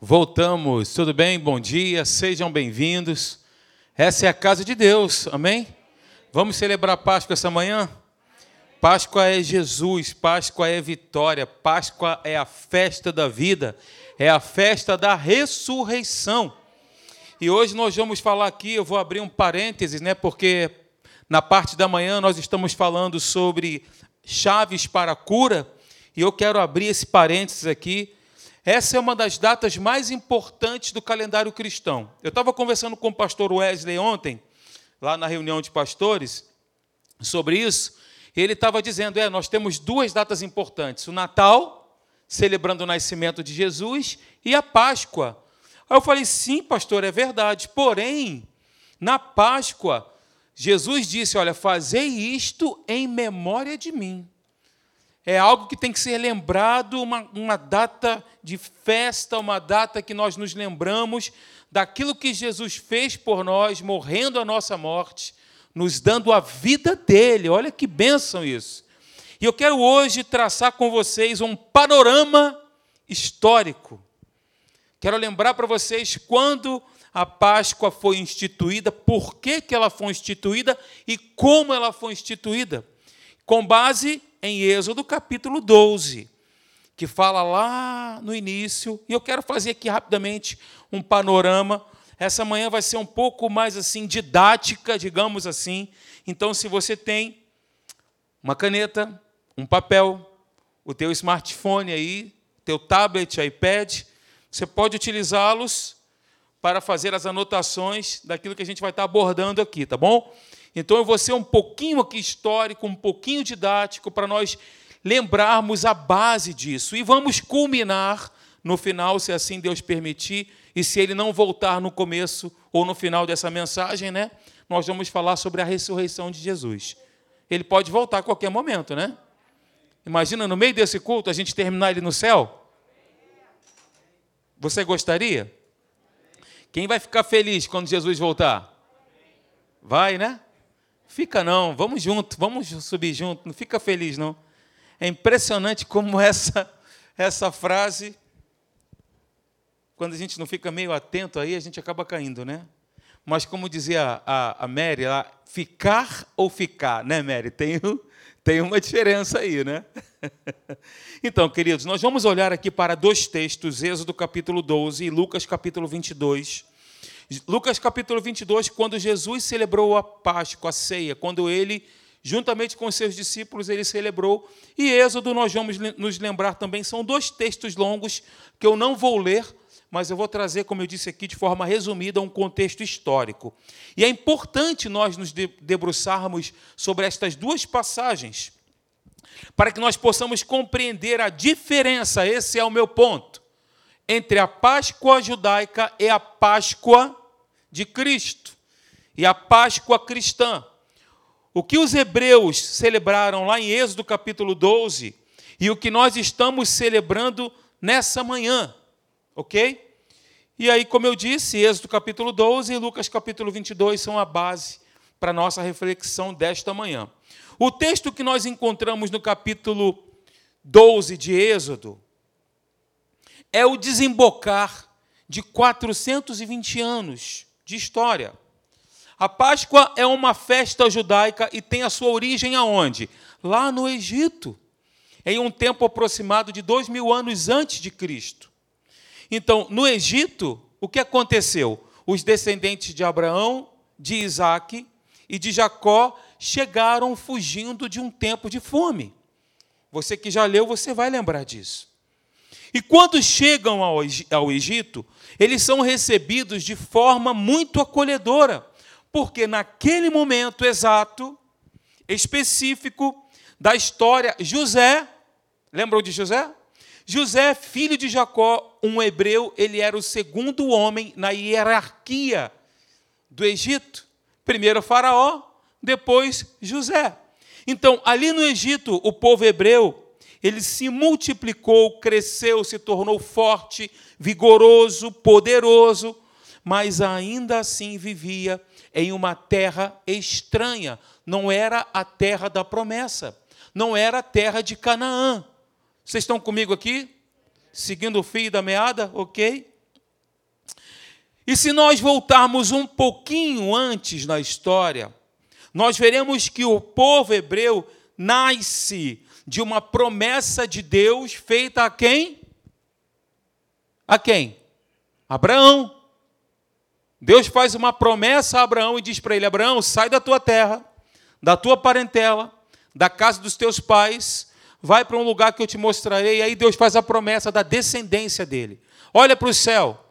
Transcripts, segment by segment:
Voltamos, tudo bem? Bom dia, sejam bem-vindos. Essa é a casa de Deus, amém? Vamos celebrar Páscoa essa manhã? Páscoa é Jesus, Páscoa é vitória, Páscoa é a festa da vida, é a festa da ressurreição. E hoje nós vamos falar aqui, eu vou abrir um parênteses, né? Porque na parte da manhã nós estamos falando sobre chaves para a cura, e eu quero abrir esse parênteses aqui essa é uma das datas mais importantes do calendário cristão. Eu estava conversando com o pastor Wesley ontem, lá na reunião de pastores, sobre isso. E ele estava dizendo: é, nós temos duas datas importantes: o Natal, celebrando o nascimento de Jesus, e a Páscoa. Aí eu falei: sim, pastor, é verdade. Porém, na Páscoa, Jesus disse: olha, fazei isto em memória de mim é algo que tem que ser lembrado, uma, uma data de festa, uma data que nós nos lembramos daquilo que Jesus fez por nós, morrendo a nossa morte, nos dando a vida dele. Olha que bênção isso. E eu quero hoje traçar com vocês um panorama histórico. Quero lembrar para vocês quando a Páscoa foi instituída, por que, que ela foi instituída e como ela foi instituída. Com base em Êxodo capítulo 12, que fala lá no início, e eu quero fazer aqui rapidamente um panorama. Essa manhã vai ser um pouco mais assim didática, digamos assim. Então, se você tem uma caneta, um papel, o teu smartphone aí, teu tablet, iPad, você pode utilizá-los para fazer as anotações daquilo que a gente vai estar abordando aqui, tá bom? Então eu vou ser um pouquinho aqui histórico, um pouquinho didático, para nós lembrarmos a base disso. E vamos culminar no final, se assim Deus permitir, e se Ele não voltar no começo ou no final dessa mensagem, né? Nós vamos falar sobre a ressurreição de Jesus. Ele pode voltar a qualquer momento, né? Imagina no meio desse culto a gente terminar ele no céu. Você gostaria? Quem vai ficar feliz quando Jesus voltar? Vai, né? Fica não, vamos junto, vamos subir junto, não fica feliz não. É impressionante como essa essa frase quando a gente não fica meio atento aí, a gente acaba caindo, né? Mas como dizia a, a Mary, lá, ficar ou ficar, né, Mary? Tem, tem uma diferença aí, né? Então, queridos, nós vamos olhar aqui para dois textos, Êxodo capítulo 12 e Lucas capítulo 22. Lucas capítulo 22, quando Jesus celebrou a Páscoa, a ceia, quando ele, juntamente com seus discípulos, ele celebrou. E Êxodo, nós vamos nos lembrar também, são dois textos longos que eu não vou ler, mas eu vou trazer, como eu disse aqui, de forma resumida, um contexto histórico. E é importante nós nos debruçarmos sobre estas duas passagens, para que nós possamos compreender a diferença, esse é o meu ponto, entre a Páscoa judaica e a Páscoa de Cristo e a Páscoa cristã. O que os hebreus celebraram lá em Êxodo capítulo 12 e o que nós estamos celebrando nessa manhã, ok? E aí, como eu disse, Êxodo capítulo 12 e Lucas capítulo 22 são a base para a nossa reflexão desta manhã. O texto que nós encontramos no capítulo 12 de Êxodo é o desembocar de 420 anos de história. A Páscoa é uma festa judaica e tem a sua origem aonde? Lá no Egito, em um tempo aproximado de dois mil anos antes de Cristo. Então, no Egito, o que aconteceu? Os descendentes de Abraão, de Isaac e de Jacó chegaram fugindo de um tempo de fome. Você que já leu, você vai lembrar disso. E quando chegam ao Egito, eles são recebidos de forma muito acolhedora, porque naquele momento exato, específico da história, José, lembram de José? José, filho de Jacó, um hebreu, ele era o segundo homem na hierarquia do Egito. Primeiro Faraó, depois José. Então, ali no Egito, o povo hebreu ele se multiplicou, cresceu, se tornou forte, vigoroso, poderoso, mas ainda assim vivia em uma terra estranha. Não era a terra da promessa, não era a terra de Canaã. Vocês estão comigo aqui? Seguindo o fio da meada? Ok? E se nós voltarmos um pouquinho antes na história, nós veremos que o povo hebreu nasce de uma promessa de Deus feita a quem? A quem? Abraão. Deus faz uma promessa a Abraão e diz para ele: Abraão, sai da tua terra, da tua parentela, da casa dos teus pais, vai para um lugar que eu te mostrarei. E aí Deus faz a promessa da descendência dele. Olha para o céu,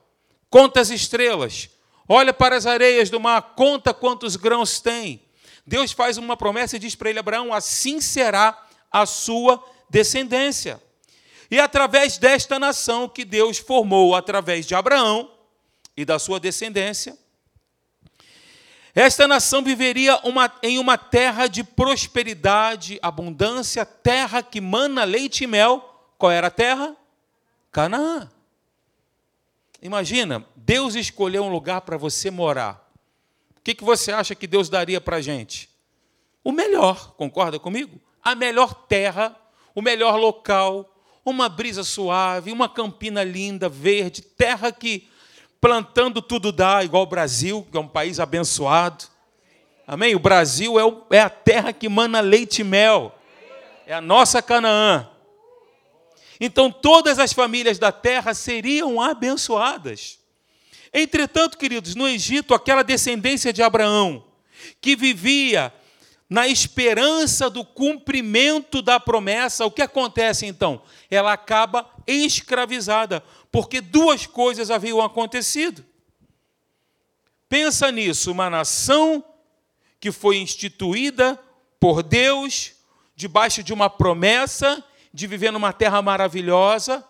conta as estrelas, olha para as areias do mar, conta quantos grãos tem. Deus faz uma promessa e diz para ele: Abraão, assim será a sua descendência. E através desta nação que Deus formou através de Abraão e da sua descendência, esta nação viveria uma, em uma terra de prosperidade, abundância, terra que mana leite e mel. Qual era a terra? Canaã. Imagina, Deus escolheu um lugar para você morar. O que, que você acha que Deus daria para a gente? O melhor, concorda comigo? A melhor terra, o melhor local, uma brisa suave, uma campina linda, verde, terra que plantando tudo dá, igual o Brasil, que é um país abençoado. Amém? O Brasil é, o, é a terra que mana leite e mel. É a nossa Canaã. Então todas as famílias da terra seriam abençoadas. Entretanto, queridos, no Egito, aquela descendência de Abraão, que vivia na esperança do cumprimento da promessa, o que acontece então? Ela acaba escravizada, porque duas coisas haviam acontecido. Pensa nisso, uma nação que foi instituída por Deus, debaixo de uma promessa de viver numa terra maravilhosa,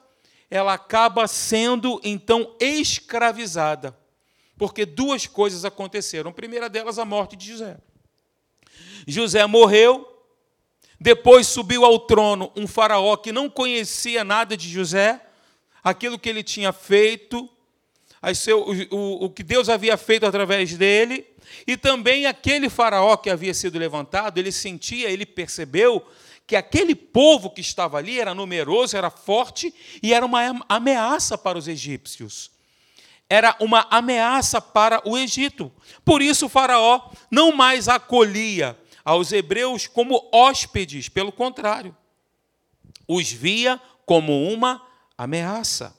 ela acaba sendo então escravizada. Porque duas coisas aconteceram. A primeira delas, a morte de José. José morreu, depois subiu ao trono um faraó que não conhecia nada de José, aquilo que ele tinha feito, o, que Deus havia feito através dele, e também aquele faraó que havia sido levantado, ele sentia, ele percebeu que aquele povo que estava ali era numeroso, era forte e era uma ameaça para os egípcios. Era uma ameaça para o Egito. Por isso o Faraó não mais acolhia aos hebreus como hóspedes, pelo contrário, os via como uma ameaça.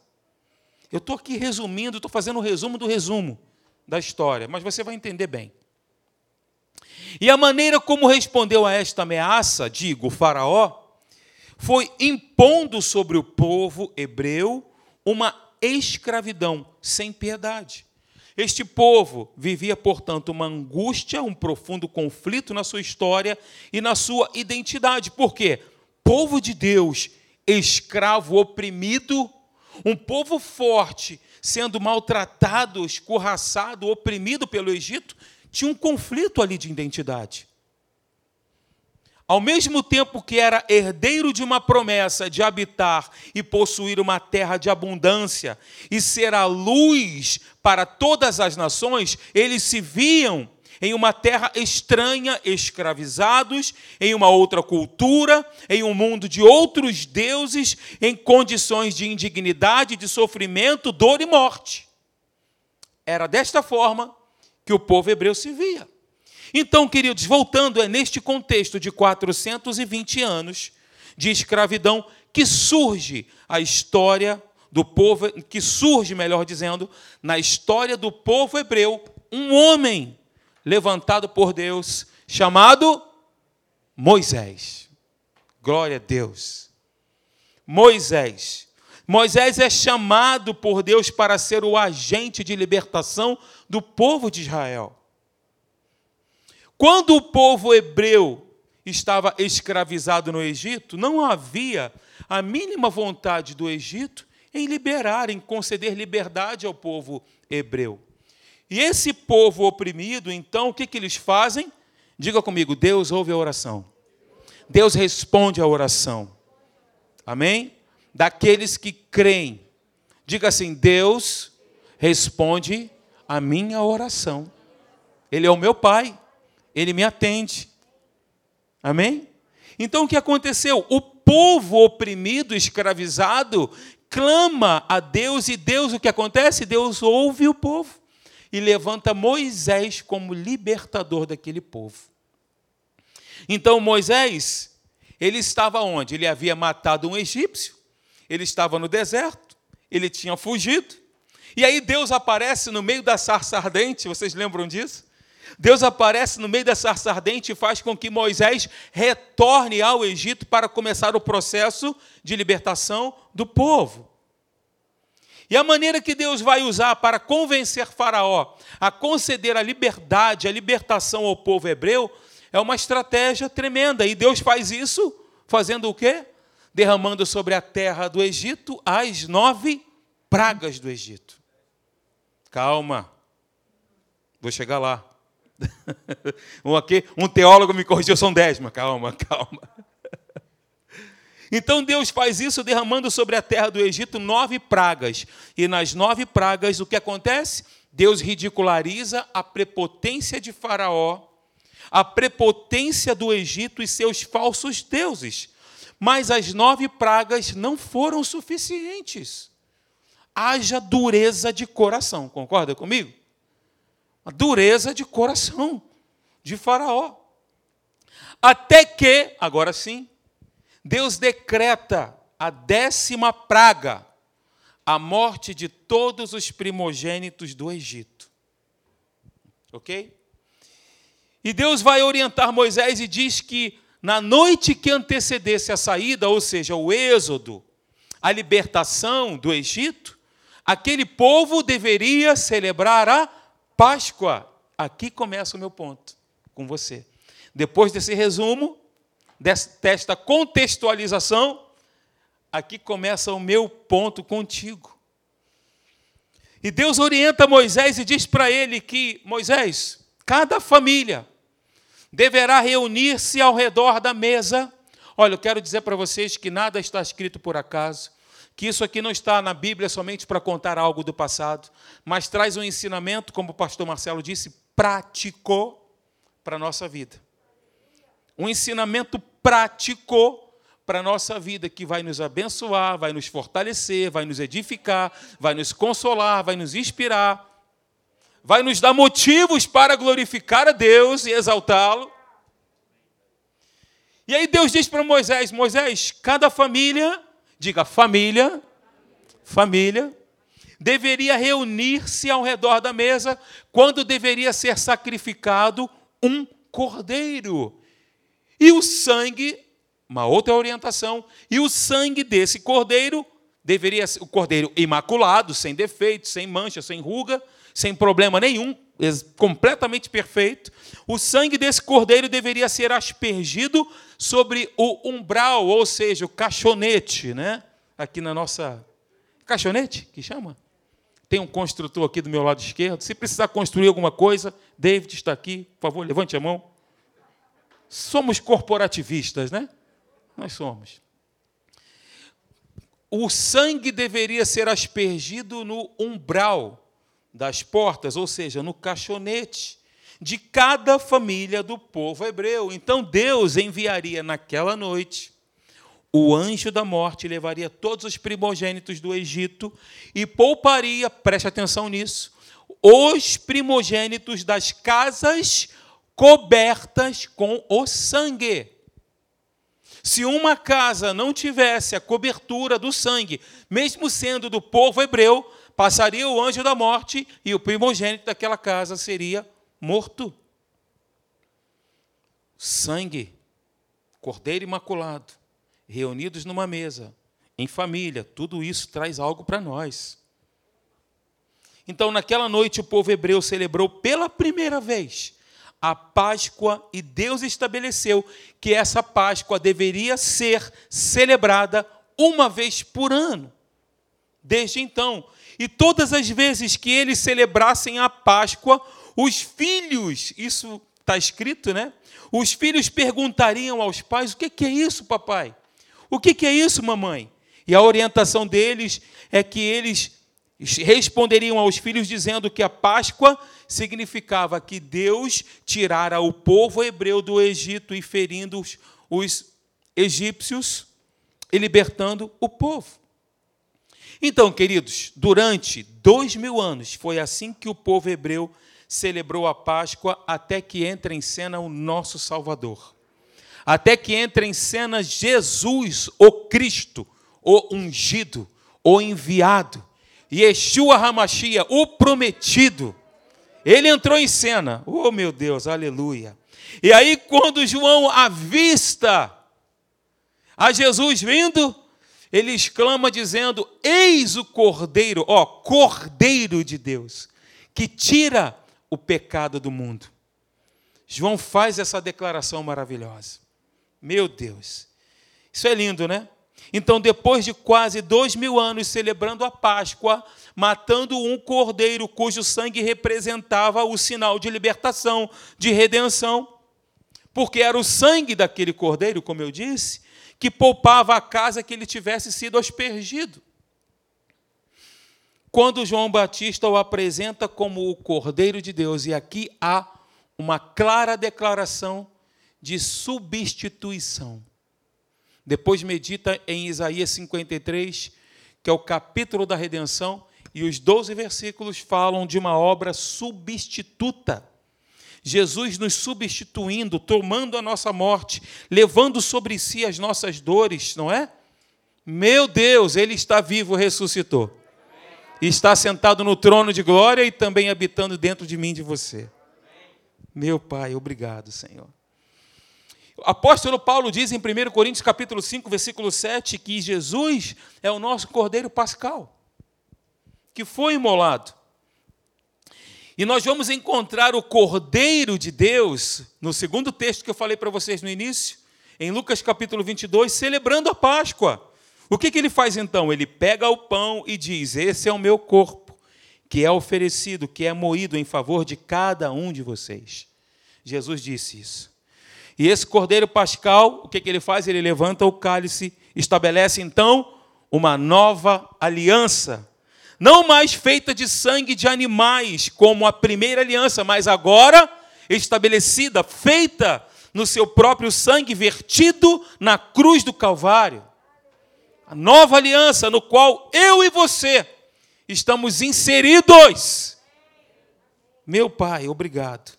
Eu estou aqui resumindo, estou fazendo um resumo do resumo da história, mas você vai entender bem. E a maneira como respondeu a esta ameaça, digo, o Faraó, foi impondo sobre o povo hebreu uma escravidão sem piedade. Este povo vivia, portanto, uma angústia, um profundo conflito na sua história e na sua identidade. Por quê? Povo de Deus, escravo oprimido, um povo forte, sendo maltratado, escorraçado, oprimido pelo Egito, tinha um conflito ali de identidade. Ao mesmo tempo que era herdeiro de uma promessa de habitar e possuir uma terra de abundância e ser a luz para todas as nações, eles se viam em uma terra estranha, escravizados, em uma outra cultura, em um mundo de outros deuses, em condições de indignidade, de sofrimento, dor e morte. Era desta forma que o povo hebreu se via. Então, queridos, voltando, é neste contexto de 420 anos de escravidão que surge a história do povo, que surge, melhor dizendo, na história do povo hebreu, um homem levantado por Deus, chamado Moisés. Glória a Deus. Moisés. Moisés é chamado por Deus para ser o agente de libertação do povo de Israel. Quando o povo hebreu estava escravizado no Egito, não havia a mínima vontade do Egito em liberar, em conceder liberdade ao povo hebreu. E esse povo oprimido, então, o que, que eles fazem? Diga comigo: Deus ouve a oração. Deus responde a oração. Amém? Daqueles que creem. Diga assim: Deus responde a minha oração. Ele é o meu Pai ele me atende. Amém? Então o que aconteceu? O povo oprimido, escravizado, clama a Deus e Deus o que acontece? Deus ouve o povo. e levanta Moisés como libertador daquele povo. Então Moisés, ele estava onde? Ele havia matado um egípcio, ele estava no deserto, ele tinha fugido, e aí Deus aparece no meio da sarça ardente, vocês lembram disso? Deus aparece no meio da sarça ardente e faz com que Moisés retorne ao Egito para começar o processo de libertação do povo. E a maneira que Deus vai usar para convencer Faraó a conceder a liberdade, a libertação ao povo hebreu, é uma estratégia tremenda. E Deus faz isso fazendo o quê? Derramando sobre a terra do Egito as nove pragas do Egito. Calma, vou chegar lá. um, aqui, um teólogo me corrigiu, são dez, mas calma, calma. Então Deus faz isso derramando sobre a terra do Egito nove pragas. E nas nove pragas, o que acontece? Deus ridiculariza a prepotência de Faraó, a prepotência do Egito e seus falsos deuses. Mas as nove pragas não foram suficientes. Haja dureza de coração, concorda comigo? A dureza de coração de Faraó. Até que, agora sim, Deus decreta a décima praga, a morte de todos os primogênitos do Egito. Ok? E Deus vai orientar Moisés e diz que na noite que antecedesse a saída, ou seja, o êxodo, a libertação do Egito, aquele povo deveria celebrar a Páscoa, aqui começa o meu ponto com você. Depois desse resumo, desta contextualização, aqui começa o meu ponto contigo. E Deus orienta Moisés e diz para ele que, Moisés, cada família deverá reunir-se ao redor da mesa. Olha, eu quero dizer para vocês que nada está escrito por acaso que isso aqui não está na Bíblia somente para contar algo do passado, mas traz um ensinamento, como o pastor Marcelo disse, prático para a nossa vida. Um ensinamento prático para a nossa vida, que vai nos abençoar, vai nos fortalecer, vai nos edificar, vai nos consolar, vai nos inspirar, vai nos dar motivos para glorificar a Deus e exaltá-lo. E aí Deus diz para Moisés: Moisés, cada família diga família, família, deveria reunir-se ao redor da mesa quando deveria ser sacrificado um cordeiro. E o sangue, uma outra orientação, e o sangue desse cordeiro deveria ser o cordeiro imaculado, sem defeito, sem mancha, sem ruga, sem problema nenhum, completamente perfeito. O sangue desse cordeiro deveria ser aspergido sobre o umbral, ou seja, o caixonete, né? Aqui na nossa. Caixonete, que chama? Tem um construtor aqui do meu lado esquerdo. Se precisar construir alguma coisa, David está aqui. Por favor, levante a mão. Somos corporativistas, né? Nós somos. O sangue deveria ser aspergido no umbral das portas, ou seja, no caixonete de cada família do povo hebreu. Então Deus enviaria naquela noite o anjo da morte levaria todos os primogênitos do Egito e pouparia, preste atenção nisso, os primogênitos das casas cobertas com o sangue. Se uma casa não tivesse a cobertura do sangue, mesmo sendo do povo hebreu, passaria o anjo da morte e o primogênito daquela casa seria morto. Sangue, cordeiro imaculado, reunidos numa mesa, em família, tudo isso traz algo para nós. Então, naquela noite, o povo hebreu celebrou pela primeira vez a Páscoa e Deus estabeleceu que essa Páscoa deveria ser celebrada uma vez por ano. Desde então, e todas as vezes que eles celebrassem a Páscoa, os filhos, isso está escrito, né? Os filhos perguntariam aos pais: o que é isso, papai? O que é isso, mamãe? E a orientação deles é que eles responderiam aos filhos dizendo que a Páscoa significava que Deus tirara o povo hebreu do Egito e ferindo os egípcios e libertando o povo. Então, queridos, durante dois mil anos foi assim que o povo hebreu celebrou a Páscoa até que entre em cena o nosso Salvador. Até que entre em cena Jesus, o Cristo, o ungido, o enviado, Yeshua Hamashia, o prometido. Ele entrou em cena. Oh, meu Deus, aleluia. E aí, quando João avista a Jesus vindo, ele exclama dizendo: Eis o Cordeiro, ó, Cordeiro de Deus, que tira o pecado do mundo. João faz essa declaração maravilhosa. Meu Deus, isso é lindo, né? Então, depois de quase dois mil anos celebrando a Páscoa, matando um cordeiro cujo sangue representava o sinal de libertação, de redenção, porque era o sangue daquele cordeiro, como eu disse, que poupava a casa que ele tivesse sido aspergido quando João Batista o apresenta como o Cordeiro de Deus, e aqui há uma clara declaração de substituição. Depois medita em Isaías 53, que é o capítulo da redenção, e os 12 versículos falam de uma obra substituta. Jesus nos substituindo, tomando a nossa morte, levando sobre si as nossas dores, não é? Meu Deus, ele está vivo, ressuscitou está sentado no trono de glória e também habitando dentro de mim de você. Meu Pai, obrigado, Senhor. O apóstolo Paulo diz em 1 Coríntios capítulo 5, versículo 7, que Jesus é o nosso Cordeiro Pascal, que foi imolado. E nós vamos encontrar o Cordeiro de Deus, no segundo texto que eu falei para vocês no início, em Lucas capítulo 22, celebrando a Páscoa. O que, que ele faz então? Ele pega o pão e diz: Esse é o meu corpo, que é oferecido, que é moído em favor de cada um de vocês. Jesus disse isso. E esse cordeiro pascal, o que, que ele faz? Ele levanta o cálice, estabelece então uma nova aliança. Não mais feita de sangue de animais, como a primeira aliança, mas agora estabelecida, feita no seu próprio sangue vertido na cruz do Calvário a nova aliança no qual eu e você estamos inseridos. Meu Pai, obrigado.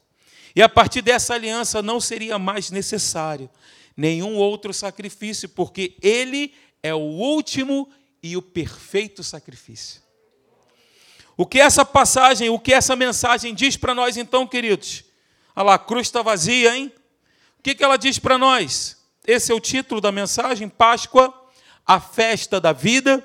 E a partir dessa aliança não seria mais necessário nenhum outro sacrifício, porque Ele é o último e o perfeito sacrifício. O que essa passagem, o que essa mensagem diz para nós então, queridos? Olha lá, a cruz está vazia, hein? O que, que ela diz para nós? Esse é o título da mensagem, Páscoa a festa da vida.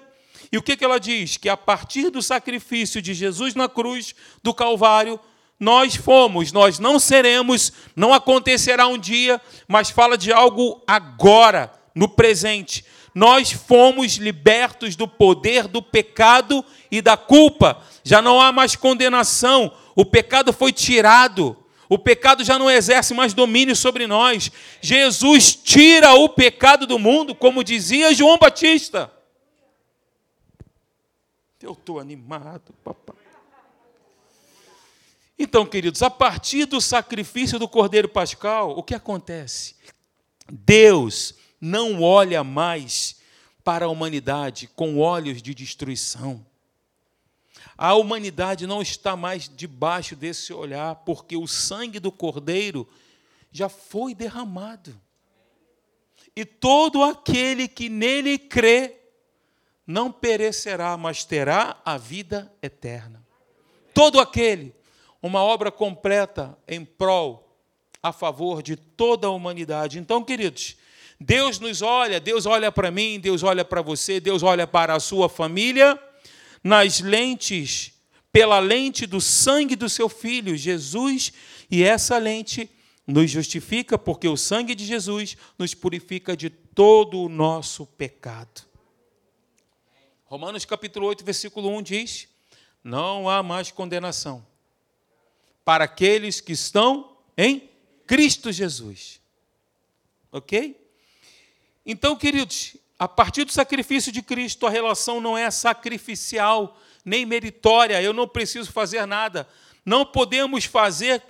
E o que, que ela diz? Que a partir do sacrifício de Jesus na cruz do Calvário, nós fomos, nós não seremos, não acontecerá um dia, mas fala de algo agora, no presente. Nós fomos libertos do poder do pecado e da culpa. Já não há mais condenação, o pecado foi tirado. O pecado já não exerce mais domínio sobre nós. Jesus tira o pecado do mundo, como dizia João Batista. Eu estou animado, papai. Então, queridos, a partir do sacrifício do Cordeiro Pascal, o que acontece? Deus não olha mais para a humanidade com olhos de destruição. A humanidade não está mais debaixo desse olhar, porque o sangue do Cordeiro já foi derramado. E todo aquele que nele crê não perecerá, mas terá a vida eterna. Todo aquele, uma obra completa em prol, a favor de toda a humanidade. Então, queridos, Deus nos olha, Deus olha para mim, Deus olha para você, Deus olha para a sua família nas lentes, pela lente do sangue do seu filho, Jesus, e essa lente nos justifica, porque o sangue de Jesus nos purifica de todo o nosso pecado. Romanos capítulo 8, versículo 1 diz: Não há mais condenação para aqueles que estão em Cristo Jesus. Ok? Então, queridos, a partir do sacrifício de Cristo, a relação não é sacrificial, nem meritória, eu não preciso fazer nada. Não podemos fazer,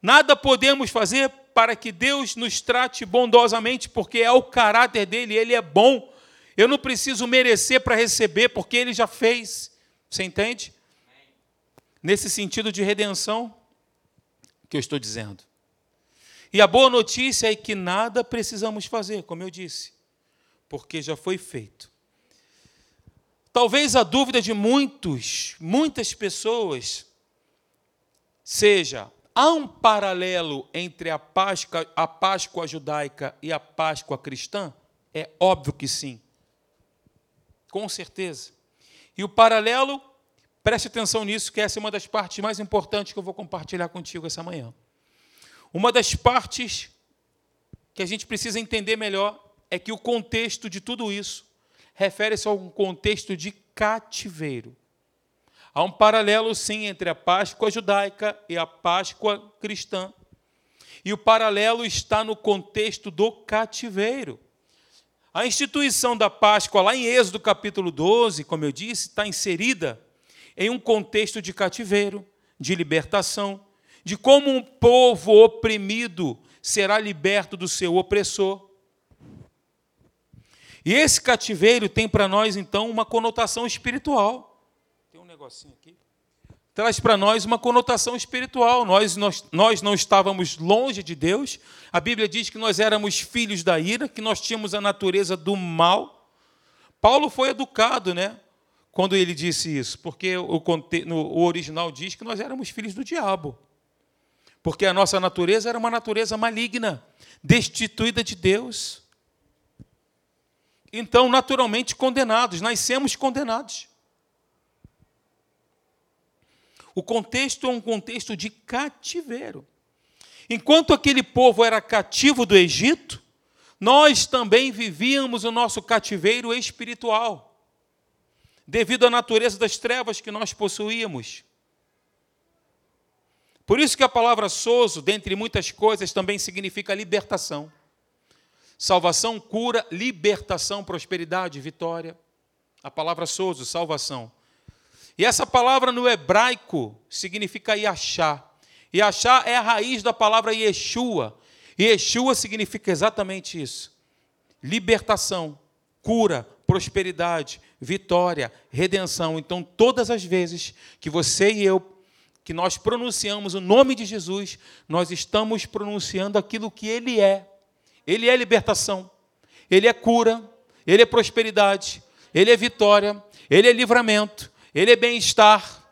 nada podemos fazer para que Deus nos trate bondosamente, porque é o caráter dele, ele é bom. Eu não preciso merecer para receber, porque ele já fez. Você entende? Nesse sentido de redenção que eu estou dizendo. E a boa notícia é que nada precisamos fazer, como eu disse, porque já foi feito. Talvez a dúvida de muitos, muitas pessoas, seja: há um paralelo entre a Páscoa, a Páscoa judaica e a Páscoa cristã? É óbvio que sim. Com certeza. E o paralelo, preste atenção nisso, que essa é uma das partes mais importantes que eu vou compartilhar contigo essa manhã. Uma das partes que a gente precisa entender melhor é que o contexto de tudo isso refere-se a um contexto de cativeiro. Há um paralelo, sim, entre a Páscoa judaica e a Páscoa cristã. E o paralelo está no contexto do cativeiro. A instituição da Páscoa, lá em Êxodo capítulo 12, como eu disse, está inserida em um contexto de cativeiro, de libertação, de como um povo oprimido será liberto do seu opressor. E esse cativeiro tem para nós, então, uma conotação espiritual. Tem um negocinho aqui. Traz para nós uma conotação espiritual. Nós, nós, nós não estávamos longe de Deus. A Bíblia diz que nós éramos filhos da ira, que nós tínhamos a natureza do mal. Paulo foi educado, né? Quando ele disse isso, porque o, o original diz que nós éramos filhos do diabo porque a nossa natureza era uma natureza maligna, destituída de Deus. Então, naturalmente condenados, nascemos condenados. O contexto é um contexto de cativeiro. Enquanto aquele povo era cativo do Egito, nós também vivíamos o nosso cativeiro espiritual, devido à natureza das trevas que nós possuíamos. Por isso que a palavra sozo, dentre muitas coisas, também significa libertação. Salvação, cura, libertação, prosperidade, vitória. A palavra sozo, salvação. E essa palavra no hebraico significa Yachá. Yachá é a raiz da palavra Yeshua. Yeshua significa exatamente isso: libertação, cura, prosperidade, vitória, redenção. Então, todas as vezes que você e eu que nós pronunciamos o nome de Jesus, nós estamos pronunciando aquilo que Ele é. Ele é libertação, Ele é cura, Ele é prosperidade, Ele é vitória, Ele é livramento, Ele é bem-estar.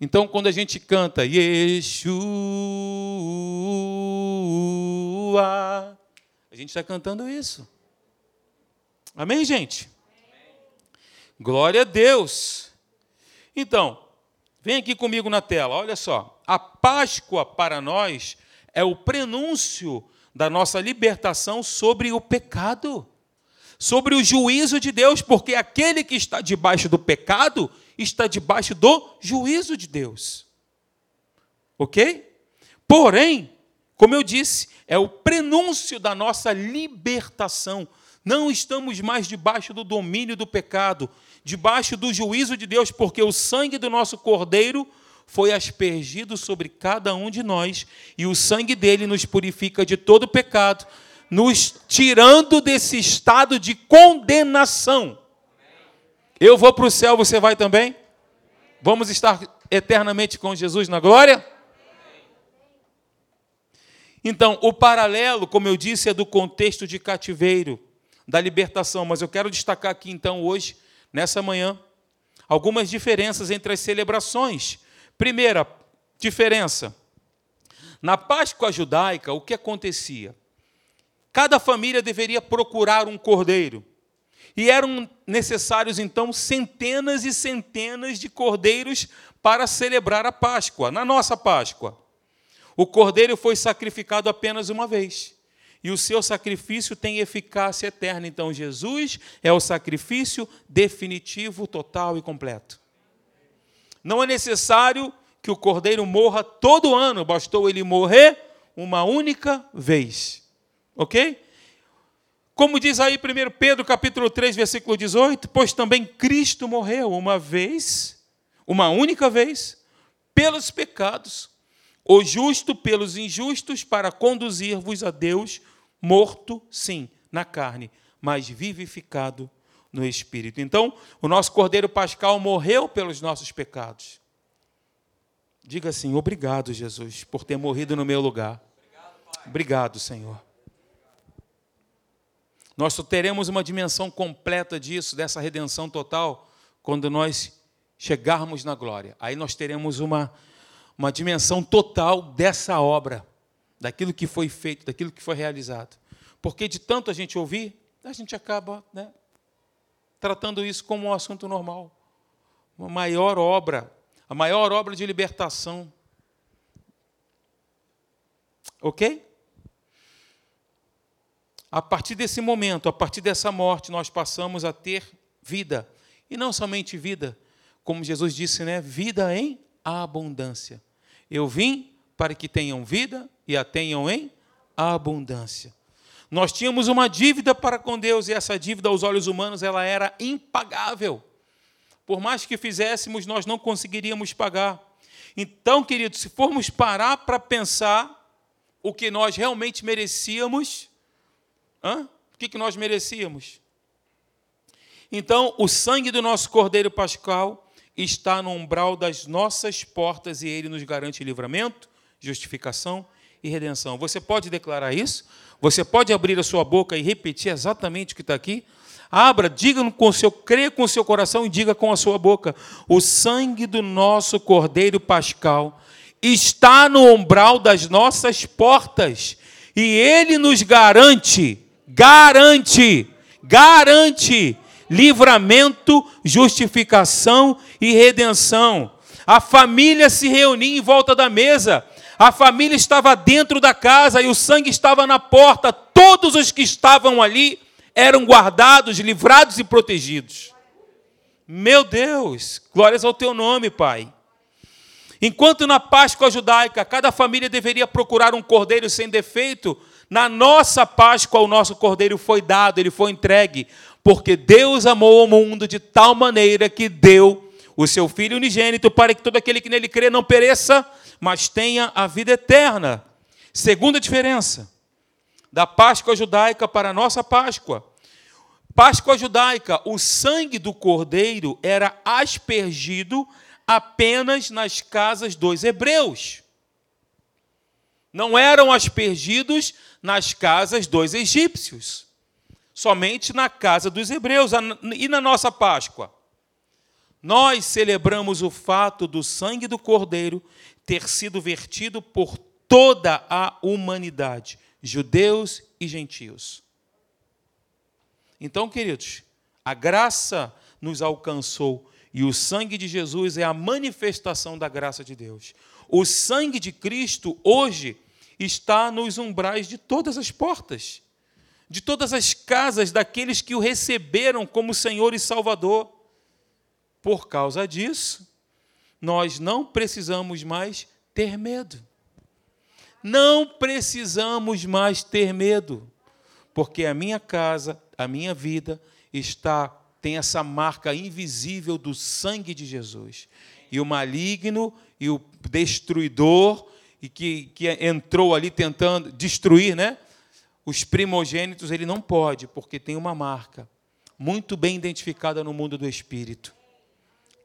Então, quando a gente canta Yeshua, a gente está cantando isso. Amém, gente? Glória a Deus. Então, Vem aqui comigo na tela, olha só. A Páscoa para nós é o prenúncio da nossa libertação sobre o pecado, sobre o juízo de Deus, porque aquele que está debaixo do pecado está debaixo do juízo de Deus. Ok? Porém, como eu disse, é o prenúncio da nossa libertação. Não estamos mais debaixo do domínio do pecado, debaixo do juízo de Deus, porque o sangue do nosso Cordeiro foi aspergido sobre cada um de nós, e o sangue dele nos purifica de todo pecado, nos tirando desse estado de condenação. Eu vou para o céu, você vai também? Vamos estar eternamente com Jesus na glória? Então, o paralelo, como eu disse, é do contexto de cativeiro, da libertação, mas eu quero destacar aqui então hoje nessa manhã algumas diferenças entre as celebrações. Primeira diferença: na Páscoa judaica, o que acontecia? Cada família deveria procurar um cordeiro. E eram necessários, então, centenas e centenas de cordeiros para celebrar a Páscoa. Na nossa Páscoa, o cordeiro foi sacrificado apenas uma vez e o seu sacrifício tem eficácia eterna. Então, Jesus é o sacrifício definitivo, total e completo. Não é necessário que o cordeiro morra todo ano, bastou ele morrer uma única vez. Ok? Como diz aí 1 Pedro capítulo 3, versículo 18, pois também Cristo morreu uma vez, uma única vez, pelos pecados, o justo pelos injustos, para conduzir-vos a Deus, morto, sim, na carne, mas vivificado no Espírito. Então, o nosso Cordeiro Pascal morreu pelos nossos pecados. Diga assim: obrigado, Jesus, por ter morrido no meu lugar. Obrigado, Senhor. Nós só teremos uma dimensão completa disso, dessa redenção total, quando nós chegarmos na glória. Aí nós teremos uma, uma dimensão total dessa obra, daquilo que foi feito, daquilo que foi realizado. Porque de tanto a gente ouvir, a gente acaba né, tratando isso como um assunto normal. Uma maior obra, a maior obra de libertação. Ok? A partir desse momento, a partir dessa morte, nós passamos a ter vida. E não somente vida, como Jesus disse, né? Vida em abundância. Eu vim para que tenham vida e a tenham em abundância. Nós tínhamos uma dívida para com Deus e essa dívida aos olhos humanos ela era impagável. Por mais que fizéssemos, nós não conseguiríamos pagar. Então, queridos, se formos parar para pensar o que nós realmente merecíamos, Hã? O que, que nós merecíamos? Então, o sangue do nosso Cordeiro Pascal está no umbral das nossas portas e ele nos garante livramento, justificação e redenção. Você pode declarar isso? Você pode abrir a sua boca e repetir exatamente o que está aqui? Abra, diga com o seu, creia com o seu coração e diga com a sua boca. O sangue do nosso Cordeiro Pascal está no umbral das nossas portas e ele nos garante garante, garante livramento, justificação e redenção. A família se reunia em volta da mesa, a família estava dentro da casa e o sangue estava na porta. Todos os que estavam ali eram guardados, livrados e protegidos. Meu Deus, glórias ao teu nome, Pai. Enquanto na Páscoa judaica cada família deveria procurar um cordeiro sem defeito, na nossa Páscoa, o nosso cordeiro foi dado, ele foi entregue, porque Deus amou o mundo de tal maneira que deu o seu Filho unigênito para que todo aquele que nele crê não pereça, mas tenha a vida eterna. Segunda diferença da Páscoa judaica para a nossa Páscoa. Páscoa judaica, o sangue do cordeiro era aspergido apenas nas casas dos hebreus. Não eram aspergidos nas casas dos egípcios, somente na casa dos hebreus. E na nossa Páscoa? Nós celebramos o fato do sangue do Cordeiro ter sido vertido por toda a humanidade, judeus e gentios. Então, queridos, a graça nos alcançou e o sangue de Jesus é a manifestação da graça de Deus. O sangue de Cristo hoje está nos umbrais de todas as portas, de todas as casas daqueles que o receberam como Senhor e Salvador. Por causa disso, nós não precisamos mais ter medo. Não precisamos mais ter medo, porque a minha casa, a minha vida está tem essa marca invisível do sangue de Jesus. E o maligno e o destruidor e que, que entrou ali tentando destruir né, os primogênitos, ele não pode, porque tem uma marca muito bem identificada no mundo do espírito,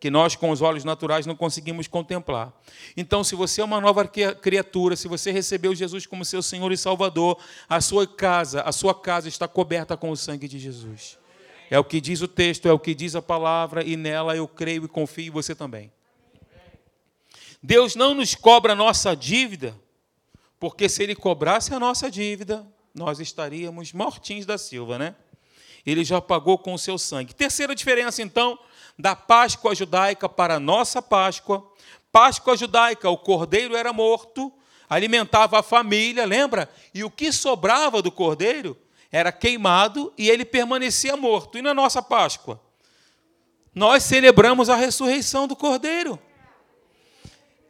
que nós, com os olhos naturais, não conseguimos contemplar. Então, se você é uma nova criatura, se você recebeu Jesus como seu Senhor e Salvador, a sua casa, a sua casa está coberta com o sangue de Jesus. É o que diz o texto, é o que diz a palavra, e nela eu creio e confio, e você também. Deus não nos cobra a nossa dívida, porque se Ele cobrasse a nossa dívida, nós estaríamos mortinhos da Silva, né? Ele já pagou com o seu sangue. Terceira diferença, então, da Páscoa judaica para a nossa Páscoa. Páscoa judaica, o cordeiro era morto, alimentava a família, lembra? E o que sobrava do cordeiro era queimado e ele permanecia morto. E na nossa Páscoa? Nós celebramos a ressurreição do cordeiro.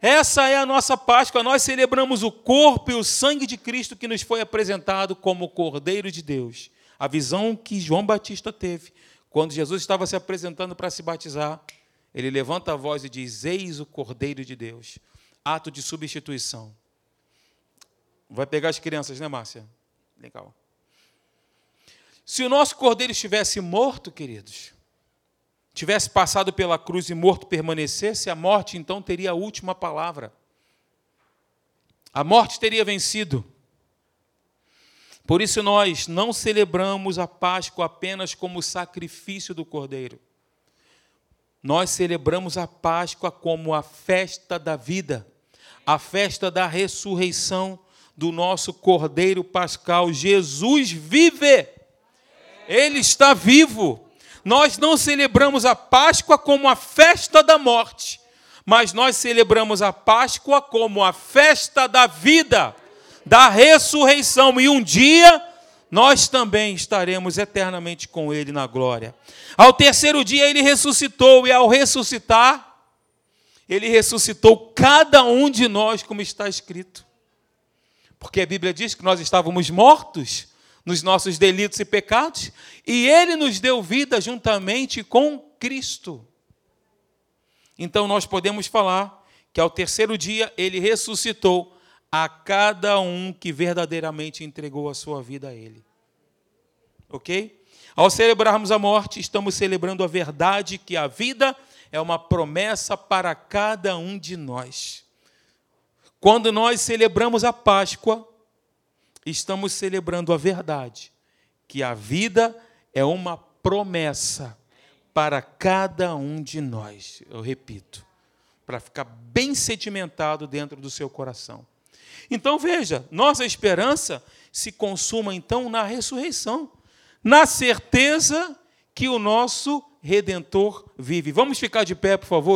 Essa é a nossa Páscoa. Nós celebramos o corpo e o sangue de Cristo que nos foi apresentado como Cordeiro de Deus. A visão que João Batista teve quando Jesus estava se apresentando para se batizar, ele levanta a voz e diz: Eis o Cordeiro de Deus. Ato de substituição. Vai pegar as crianças, né, Márcia? Legal. Se o nosso cordeiro estivesse morto, queridos, tivesse passado pela cruz e morto permanecesse, a morte então teria a última palavra. A morte teria vencido. Por isso nós não celebramos a Páscoa apenas como sacrifício do cordeiro. Nós celebramos a Páscoa como a festa da vida, a festa da ressurreição do nosso Cordeiro Pascal. Jesus vive. Ele está vivo. Nós não celebramos a Páscoa como a festa da morte, mas nós celebramos a Páscoa como a festa da vida, da ressurreição. E um dia nós também estaremos eternamente com Ele na glória. Ao terceiro dia ele ressuscitou, e ao ressuscitar, ele ressuscitou cada um de nós, como está escrito. Porque a Bíblia diz que nós estávamos mortos nos nossos delitos e pecados, e ele nos deu vida juntamente com Cristo. Então nós podemos falar que ao terceiro dia ele ressuscitou a cada um que verdadeiramente entregou a sua vida a Ele. Ok? Ao celebrarmos a morte, estamos celebrando a verdade que a vida é uma promessa para cada um de nós. Quando nós celebramos a Páscoa, estamos celebrando a verdade que a vida é uma promessa para cada um de nós. Eu repito, para ficar bem sedimentado dentro do seu coração. Então veja, nossa esperança se consuma então na ressurreição, na certeza que o nosso redentor vive. Vamos ficar de pé, por favor?